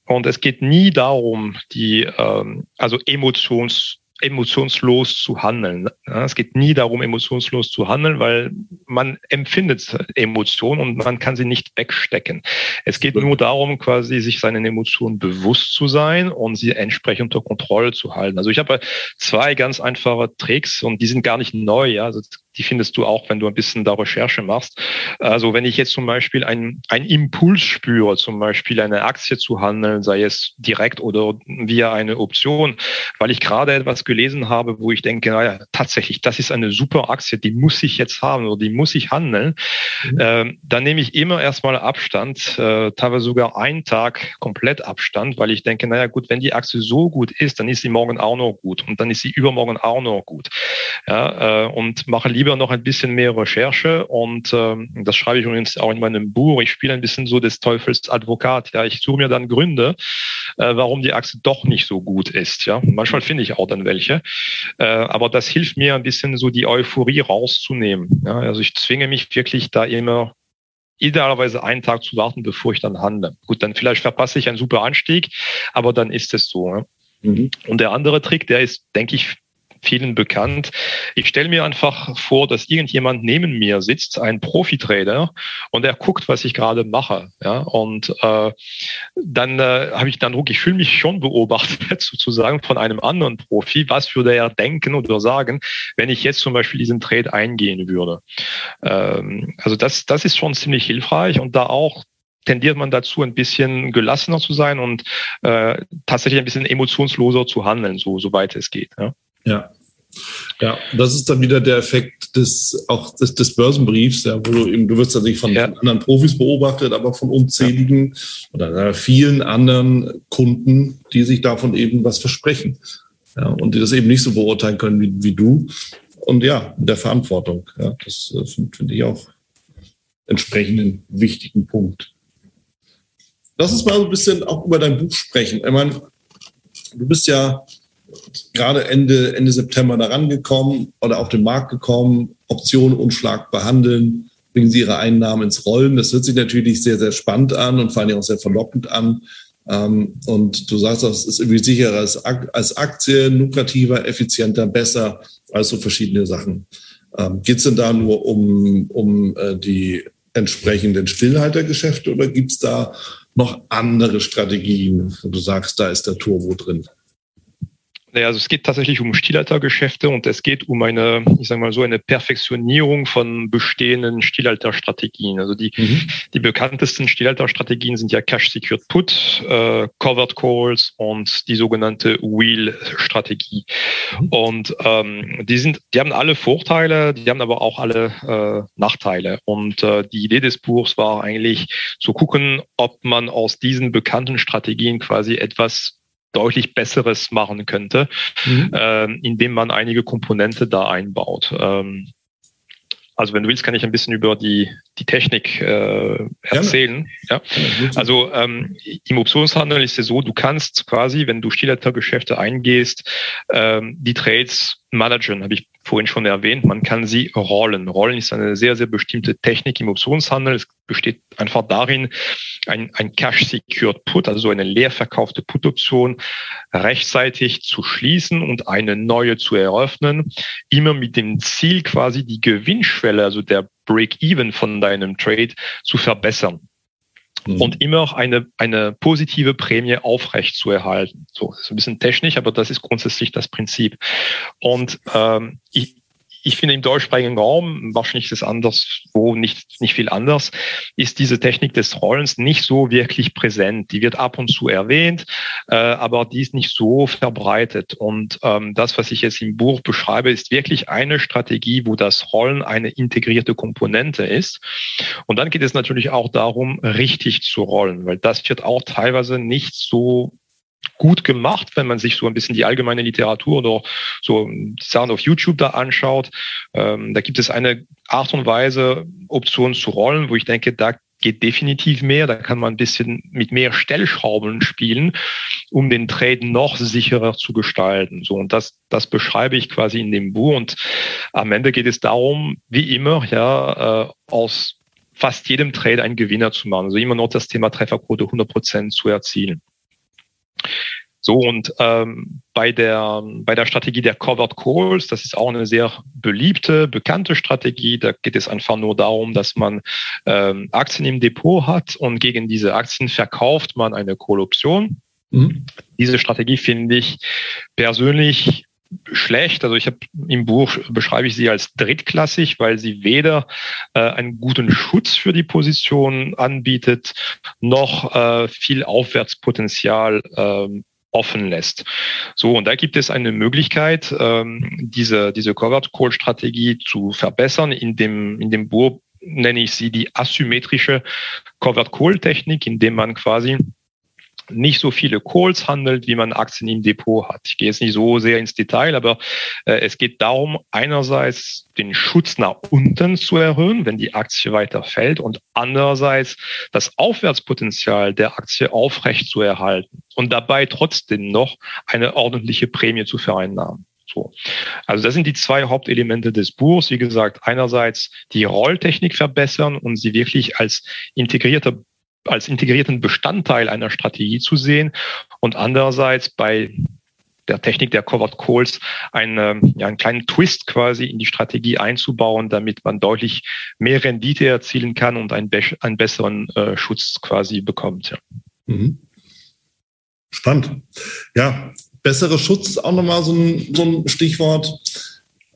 Und es geht nie darum, die ähm, also Emotions emotionslos zu handeln. Es geht nie darum, emotionslos zu handeln, weil man empfindet Emotionen und man kann sie nicht wegstecken. Es geht nur darum, quasi sich seinen Emotionen bewusst zu sein und sie entsprechend unter Kontrolle zu halten. Also ich habe zwei ganz einfache Tricks und die sind gar nicht neu. Ja? Also die findest du auch, wenn du ein bisschen da Recherche machst. Also wenn ich jetzt zum Beispiel einen Impuls spüre, zum Beispiel eine Aktie zu handeln, sei es direkt oder via eine Option, weil ich gerade etwas gelesen habe, wo ich denke, naja, tatsächlich, das ist eine super Aktie, die muss ich jetzt haben oder die muss ich handeln, mhm. äh, dann nehme ich immer erstmal Abstand, äh, teilweise sogar einen Tag komplett Abstand, weil ich denke, naja gut, wenn die Aktie so gut ist, dann ist sie morgen auch noch gut und dann ist sie übermorgen auch noch gut. Ja, äh, und mache lieber lieber noch ein bisschen mehr Recherche und ähm, das schreibe ich übrigens auch in meinem Buch. Ich spiele ein bisschen so des Teufels Advokat. Ja, ich suche mir dann Gründe, äh, warum die Achse doch nicht so gut ist. Ja, manchmal finde ich auch dann welche, äh, aber das hilft mir ein bisschen so die Euphorie rauszunehmen. Ja, also ich zwinge mich wirklich da immer idealerweise einen Tag zu warten, bevor ich dann handle. Gut, dann vielleicht verpasse ich einen super Anstieg, aber dann ist es so. Ja? Mhm. Und der andere Trick, der ist, denke ich, vielen bekannt. Ich stelle mir einfach vor, dass irgendjemand neben mir sitzt, ein Profitrader, und er guckt, was ich gerade mache. Ja, und äh, dann äh, habe ich den Eindruck, ich fühle mich schon beobachtet, sozusagen von einem anderen Profi. Was würde er denken oder sagen, wenn ich jetzt zum Beispiel diesen Trade eingehen würde? Ähm, also das, das ist schon ziemlich hilfreich und da auch tendiert man dazu, ein bisschen gelassener zu sein und äh, tatsächlich ein bisschen emotionsloser zu handeln, so soweit es geht. Ja. Ja. Ja, das ist dann wieder der Effekt des auch des, des Börsenbriefs, ja, wo du eben, du wirst nicht von, ja. anderen Profis beobachtet, aber von unzähligen ja. oder vielen anderen Kunden, die sich davon eben was versprechen. Ja, und die das eben nicht so beurteilen können wie, wie du. Und ja, mit der Verantwortung. Ja, das äh, finde find ich auch entsprechend einen wichtigen Punkt. Lass uns mal so ein bisschen auch über dein Buch sprechen. Ich meine, du bist ja gerade Ende, Ende September da rangekommen oder auf den Markt gekommen, Optionen unschlagbar handeln, bringen sie ihre Einnahmen ins Rollen. Das hört sich natürlich sehr, sehr spannend an und vor allem auch sehr verlockend an. Ähm, und du sagst, das ist irgendwie sicherer als, als Aktie, lukrativer, effizienter, besser als so verschiedene Sachen. Ähm, Geht es denn da nur um, um äh, die entsprechenden Stillhaltergeschäfte oder gibt es da noch andere Strategien, wo du sagst, da ist der Turbo drin? Naja, also es geht tatsächlich um Stillaltergeschäfte und es geht um eine, ich sage mal so, eine Perfektionierung von bestehenden Stillalterstrategien. Also die, mhm. die bekanntesten Stillalterstrategien sind ja Cash Secured Put, äh, Covered Calls und die sogenannte Wheel-Strategie. Mhm. Und ähm, die sind, die haben alle Vorteile, die haben aber auch alle äh, Nachteile. Und äh, die Idee des Buchs war eigentlich zu gucken, ob man aus diesen bekannten Strategien quasi etwas deutlich Besseres machen könnte, mhm. äh, indem man einige Komponente da einbaut. Ähm, also wenn du willst, kann ich ein bisschen über die, die Technik äh, erzählen. Ja. Also ähm, im Optionshandel ist es so, du kannst quasi, wenn du Stillhaltergeschäfte eingehst, ähm, die Trades managen, habe ich vorhin schon erwähnt. Man kann sie rollen. Rollen ist eine sehr, sehr bestimmte Technik im Optionshandel. Es besteht einfach darin, ein, ein Cash-Secured Put, also eine leer verkaufte Put-Option, rechtzeitig zu schließen und eine neue zu eröffnen. Immer mit dem Ziel, quasi die Gewinnschwelle, also der Break-Even von deinem Trade zu verbessern mhm. und immer eine, eine positive Prämie aufrecht zu erhalten. So, das ist ein bisschen technisch, aber das ist grundsätzlich das Prinzip. Und ähm, ich, ich finde im deutschsprachigen Raum, wahrscheinlich ist es anderswo nicht, nicht viel anders, ist diese Technik des Rollens nicht so wirklich präsent. Die wird ab und zu erwähnt, äh, aber die ist nicht so verbreitet. Und ähm, das, was ich jetzt im Buch beschreibe, ist wirklich eine Strategie, wo das Rollen eine integrierte Komponente ist. Und dann geht es natürlich auch darum, richtig zu rollen, weil das wird auch teilweise nicht so gut gemacht, wenn man sich so ein bisschen die allgemeine Literatur oder so Sachen auf YouTube da anschaut. Ähm, da gibt es eine Art und Weise, Optionen zu rollen, wo ich denke, da geht definitiv mehr. Da kann man ein bisschen mit mehr Stellschrauben spielen, um den Trade noch sicherer zu gestalten. So und das, das beschreibe ich quasi in dem Buch. Und am Ende geht es darum, wie immer, ja, äh, aus fast jedem Trade einen Gewinner zu machen. Also immer noch das Thema Trefferquote 100 Prozent zu erzielen. So, und ähm, bei, der, bei der Strategie der Covered Calls, das ist auch eine sehr beliebte, bekannte Strategie. Da geht es einfach nur darum, dass man ähm, Aktien im Depot hat und gegen diese Aktien verkauft man eine Call-Option. Mhm. Diese Strategie finde ich persönlich schlecht. Also ich habe im Buch beschreibe ich sie als drittklassig, weil sie weder äh, einen guten Schutz für die Position anbietet, noch äh, viel Aufwärtspotenzial äh, offen lässt. So, und da gibt es eine Möglichkeit, ähm, diese, diese Covered Call Strategie zu verbessern. In dem, in dem Buch nenne ich sie die asymmetrische Covered Call Technik, indem man quasi nicht so viele Calls handelt, wie man Aktien im Depot hat. Ich gehe jetzt nicht so sehr ins Detail, aber äh, es geht darum, einerseits den Schutz nach unten zu erhöhen, wenn die Aktie weiter fällt und andererseits das Aufwärtspotenzial der Aktie aufrecht zu erhalten und dabei trotzdem noch eine ordentliche Prämie zu vereinnahmen. So. Also das sind die zwei Hauptelemente des Buchs. Wie gesagt, einerseits die Rolltechnik verbessern und sie wirklich als integrierter als integrierten Bestandteil einer Strategie zu sehen und andererseits bei der Technik der Covered Calls einen, ja, einen kleinen Twist quasi in die Strategie einzubauen, damit man deutlich mehr Rendite erzielen kann und einen, einen besseren äh, Schutz quasi bekommt. Ja. Mhm. Spannend. Ja, besserer Schutz auch nochmal so ein, so ein Stichwort.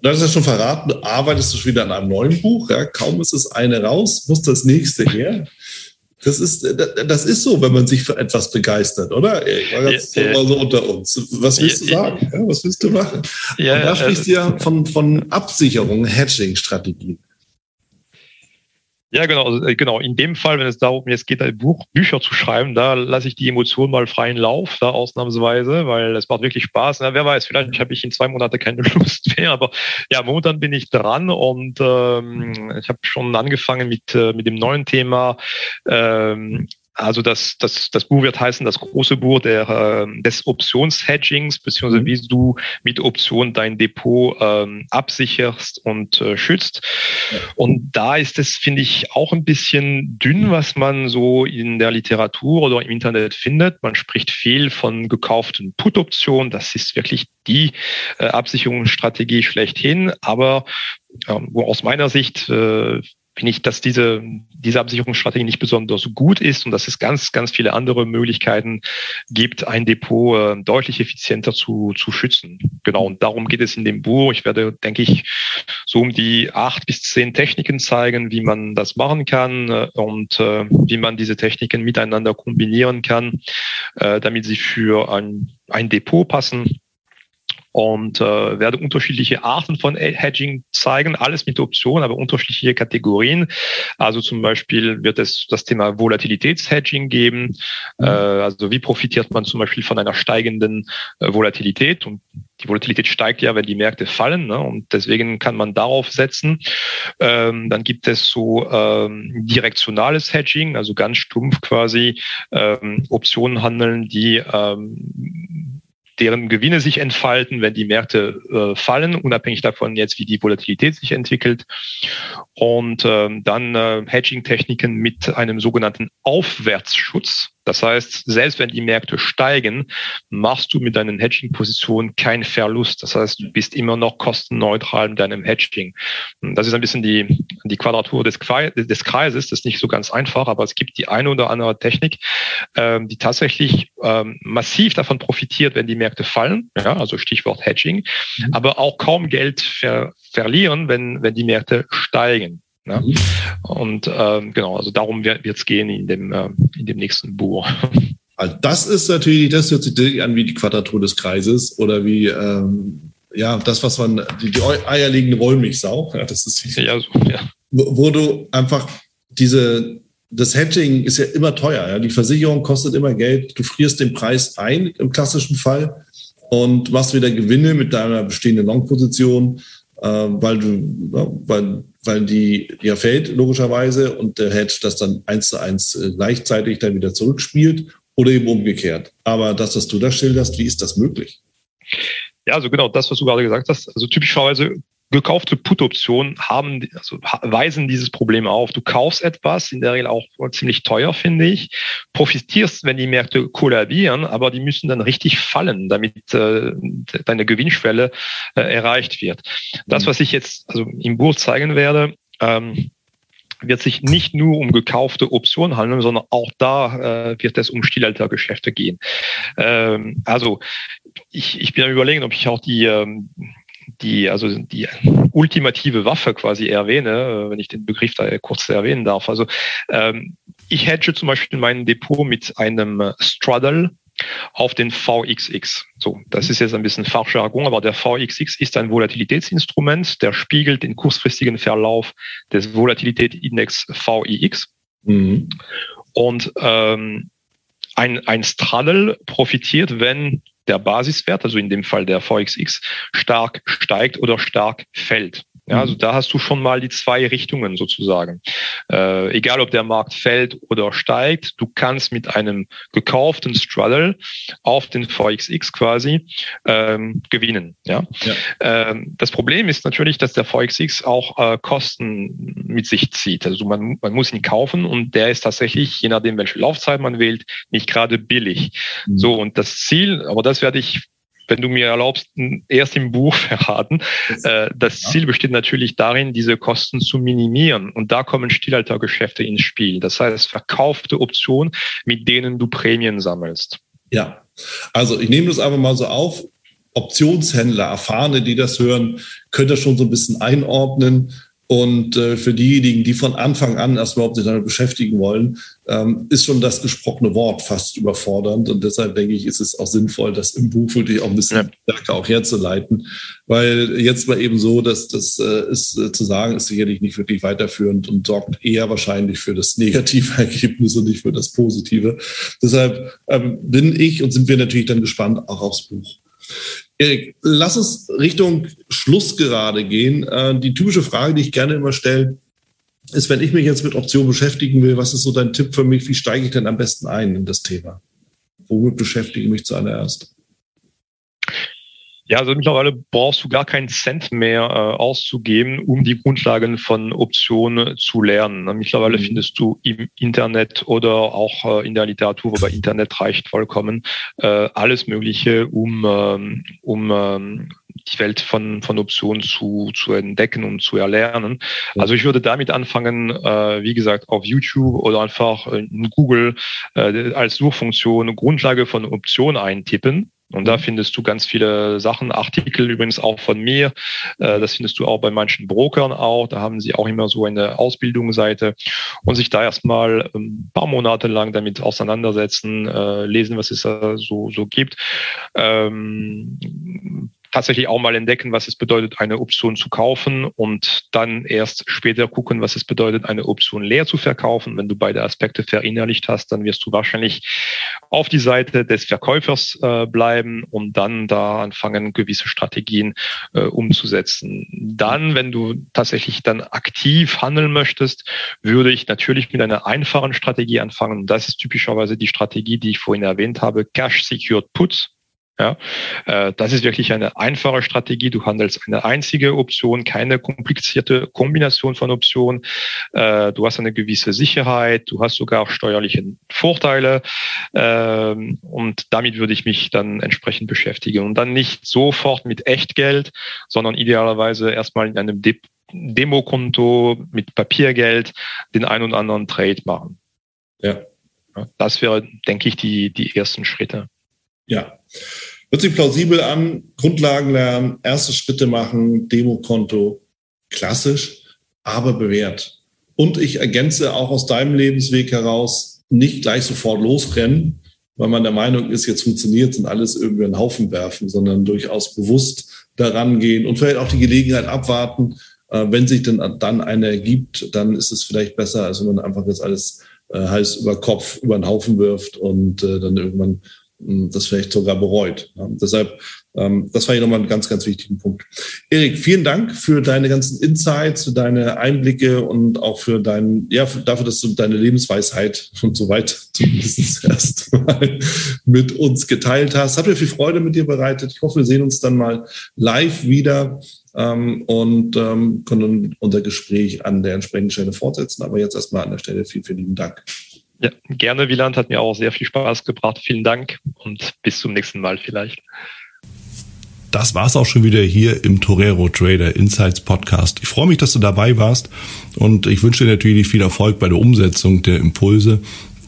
Du hast ja schon verraten, arbeitest du schon wieder an einem neuen Buch. Ja, kaum ist das eine raus, muss das nächste her. Das ist, das ist so, wenn man sich für etwas begeistert, oder? War jetzt ja, so unter uns. Was willst du sagen? Was willst du machen? Ja, da sprichst du ja von, von Absicherung, Hedging-Strategien. Ja, genau, also, äh, genau. In dem Fall, wenn es darum jetzt geht, ein Buch, Bücher zu schreiben, da lasse ich die Emotionen mal freien Lauf, da ausnahmsweise, weil es macht wirklich Spaß. Na, wer weiß, vielleicht habe ich in zwei Monaten keine Lust mehr, aber ja, momentan bin ich dran und ähm, ich habe schon angefangen mit, äh, mit dem neuen Thema ähm, also das, das, das Buch wird heißen, das große Buch der, äh, des Optionshedgings, beziehungsweise mhm. wie du mit Optionen dein Depot ähm, absicherst und äh, schützt. Und da ist es, finde ich, auch ein bisschen dünn, was man so in der Literatur oder im Internet findet. Man spricht viel von gekauften Put-Optionen. Das ist wirklich die äh, Absicherungsstrategie schlechthin. Aber ähm, aus meiner Sicht äh, finde ich, dass diese, diese Absicherungsstrategie nicht besonders gut ist und dass es ganz, ganz viele andere Möglichkeiten gibt, ein Depot äh, deutlich effizienter zu, zu schützen. Genau, und darum geht es in dem Buch. Ich werde, denke ich, so um die acht bis zehn Techniken zeigen, wie man das machen kann äh, und äh, wie man diese Techniken miteinander kombinieren kann, äh, damit sie für ein, ein Depot passen und äh, werde unterschiedliche Arten von Hedging zeigen, alles mit Optionen, aber unterschiedliche Kategorien. Also zum Beispiel wird es das Thema Volatilitätshedging geben. Mhm. Äh, also wie profitiert man zum Beispiel von einer steigenden äh, Volatilität und die Volatilität steigt ja, wenn die Märkte fallen, ne? und deswegen kann man darauf setzen. Ähm, dann gibt es so ähm, direktionales Hedging, also ganz stumpf quasi ähm, Optionen handeln, die ähm, deren Gewinne sich entfalten, wenn die Märkte äh, fallen, unabhängig davon jetzt, wie die Volatilität sich entwickelt. Und ähm, dann äh, Hedging-Techniken mit einem sogenannten Aufwärtsschutz. Das heißt, selbst wenn die Märkte steigen, machst du mit deinen Hedging-Positionen keinen Verlust. Das heißt, du bist immer noch kostenneutral mit deinem Hedging. Das ist ein bisschen die, die Quadratur des, des Kreises. Das ist nicht so ganz einfach, aber es gibt die eine oder andere Technik, ähm, die tatsächlich ähm, massiv davon profitiert, wenn die Märkte fallen. Ja, also Stichwort Hedging. Mhm. Aber auch kaum Geld ver verlieren, wenn, wenn die Märkte steigen. Ne? Mhm. Und ähm, genau, also darum wird es gehen in dem, äh, in dem nächsten Buch. Also das ist natürlich, das hört sich an wie die Quadratur des Kreises oder wie ähm, ja das, was man die, die eierlegende Wollmilchsau. Ja, das ist ja, so, ja. Wo, wo du einfach diese das Hedging ist ja immer teuer. Ja? Die Versicherung kostet immer Geld. Du frierst den Preis ein im klassischen Fall und machst wieder Gewinne mit deiner bestehenden Long-Position, äh, weil du, ja, weil weil die ja fällt, logischerweise, und der Hedge das dann eins zu eins äh, gleichzeitig dann wieder zurückspielt oder eben umgekehrt. Aber das, was du da schilderst, wie ist das möglich? Ja, also genau das, was du gerade gesagt hast. Also typischerweise gekaufte Put-Optionen haben, also weisen dieses Problem auf. Du kaufst etwas, in der Regel auch ziemlich teuer, finde ich, profitierst, wenn die Märkte kollabieren, aber die müssen dann richtig fallen, damit äh, deine Gewinnschwelle äh, erreicht wird. Das, mhm. was ich jetzt also im Buch zeigen werde, ähm, wird sich nicht nur um gekaufte Optionen handeln, sondern auch da äh, wird es um Stillaltergeschäfte gehen. Ähm, also ich, ich bin am überlegen, ob ich auch die ähm, die, also die ultimative Waffe quasi erwähne, äh, wenn ich den Begriff da kurz erwähnen darf. Also ähm, ich hedge zum Beispiel mein Depot mit einem Straddle auf den VXX. So, das ist jetzt ein bisschen Fachjargon, aber der VXX ist ein Volatilitätsinstrument, der spiegelt den kurzfristigen Verlauf des Volatilitätsindex VIX. Mhm. Und ähm, ein, ein Straddle profitiert, wenn der Basiswert, also in dem Fall der VXX, stark steigt oder stark fällt. Ja, also mhm. da hast du schon mal die zwei Richtungen sozusagen. Äh, egal, ob der Markt fällt oder steigt, du kannst mit einem gekauften Straddle auf den VXX quasi ähm, gewinnen. Ja? ja. Ähm, das Problem ist natürlich, dass der VXX auch äh, Kosten mit sich zieht. Also man, man muss ihn kaufen und der ist tatsächlich, je nachdem, welche Laufzeit man wählt, nicht gerade billig. Mhm. So, und das Ziel, aber das werde ich wenn du mir erlaubst, erst im Buch verraten. Äh, das Ziel besteht natürlich darin, diese Kosten zu minimieren. Und da kommen Stillaltergeschäfte ins Spiel. Das heißt, verkaufte Optionen, mit denen du Prämien sammelst. Ja, also ich nehme das einfach mal so auf. Optionshändler, Erfahrene, die das hören, können das schon so ein bisschen einordnen. Und äh, für diejenigen, die von Anfang an erst überhaupt sich damit beschäftigen wollen, ähm, ist schon das gesprochene Wort fast überfordernd. Und deshalb denke ich, ist es auch sinnvoll, das im Buch wirklich auch ein bisschen stärker auch herzuleiten. Weil jetzt war eben so, dass das äh, ist äh, zu sagen, ist sicherlich nicht wirklich weiterführend und sorgt eher wahrscheinlich für das negative Ergebnis und nicht für das positive. Deshalb ähm, bin ich und sind wir natürlich dann gespannt auch aufs Buch. Erik, lass uns Richtung Schluss gerade gehen. Äh, die typische Frage, die ich gerne immer stelle, ist, wenn ich mich jetzt mit Optionen beschäftigen will, was ist so dein Tipp für mich? Wie steige ich denn am besten ein in das Thema? Womit beschäftige ich mich zuallererst? Ja, also mittlerweile brauchst du gar keinen Cent mehr äh, auszugeben, um die Grundlagen von Optionen zu lernen. Mittlerweile mhm. findest du im Internet oder auch äh, in der Literatur, wobei Internet reicht vollkommen, äh, alles Mögliche, um, ähm, um ähm, die Welt von, von Optionen zu, zu entdecken und zu erlernen. Also ich würde damit anfangen, äh, wie gesagt, auf YouTube oder einfach in Google äh, als Suchfunktion Grundlage von Optionen eintippen und da findest du ganz viele Sachen, Artikel übrigens auch von mir. Äh, das findest du auch bei manchen Brokern auch. Da haben sie auch immer so eine Ausbildungsseite und sich da erstmal ein paar Monate lang damit auseinandersetzen, äh, lesen, was es da so, so gibt. Ähm, tatsächlich auch mal entdecken, was es bedeutet, eine Option zu kaufen und dann erst später gucken, was es bedeutet, eine Option leer zu verkaufen. Wenn du beide Aspekte verinnerlicht hast, dann wirst du wahrscheinlich auf die Seite des Verkäufers äh, bleiben und dann da anfangen, gewisse Strategien äh, umzusetzen. Dann, wenn du tatsächlich dann aktiv handeln möchtest, würde ich natürlich mit einer einfachen Strategie anfangen. Das ist typischerweise die Strategie, die ich vorhin erwähnt habe, Cash Secured Puts. Ja, äh, das ist wirklich eine einfache Strategie. Du handelst eine einzige Option, keine komplizierte Kombination von Optionen. Äh, du hast eine gewisse Sicherheit, du hast sogar auch steuerliche Vorteile ähm, und damit würde ich mich dann entsprechend beschäftigen und dann nicht sofort mit Echtgeld, sondern idealerweise erstmal in einem De Demokonto mit Papiergeld den ein oder anderen Trade machen. Ja. Das wäre, denke ich, die, die ersten Schritte. Ja. Hört sich plausibel an, Grundlagen lernen, erste Schritte machen, Demokonto, klassisch, aber bewährt. Und ich ergänze auch aus deinem Lebensweg heraus, nicht gleich sofort losrennen, weil man der Meinung ist, jetzt funktioniert und alles irgendwie einen Haufen werfen, sondern durchaus bewusst daran gehen und vielleicht auch die Gelegenheit abwarten. Äh, wenn sich denn dann eine ergibt, dann ist es vielleicht besser, als wenn man einfach jetzt alles äh, heiß über Kopf über den Haufen wirft und äh, dann irgendwann das vielleicht sogar bereut. Deshalb, ähm, das war hier nochmal ein ganz, ganz wichtigen Punkt. Erik, vielen Dank für deine ganzen Insights, für deine Einblicke und auch für dein, ja, dafür, dass du deine Lebensweisheit schon so weit zumindest erst mal mit uns geteilt hast. Hat mir viel Freude mit dir bereitet. Ich hoffe, wir sehen uns dann mal live wieder ähm, und ähm, können unser Gespräch an der entsprechenden Stelle fortsetzen. Aber jetzt erstmal an der Stelle vielen, vielen lieben Dank. Ja, gerne, Wieland. Hat mir auch sehr viel Spaß gebracht. Vielen Dank und bis zum nächsten Mal vielleicht. Das war's auch schon wieder hier im Torero Trader Insights Podcast. Ich freue mich, dass du dabei warst und ich wünsche dir natürlich viel Erfolg bei der Umsetzung der Impulse.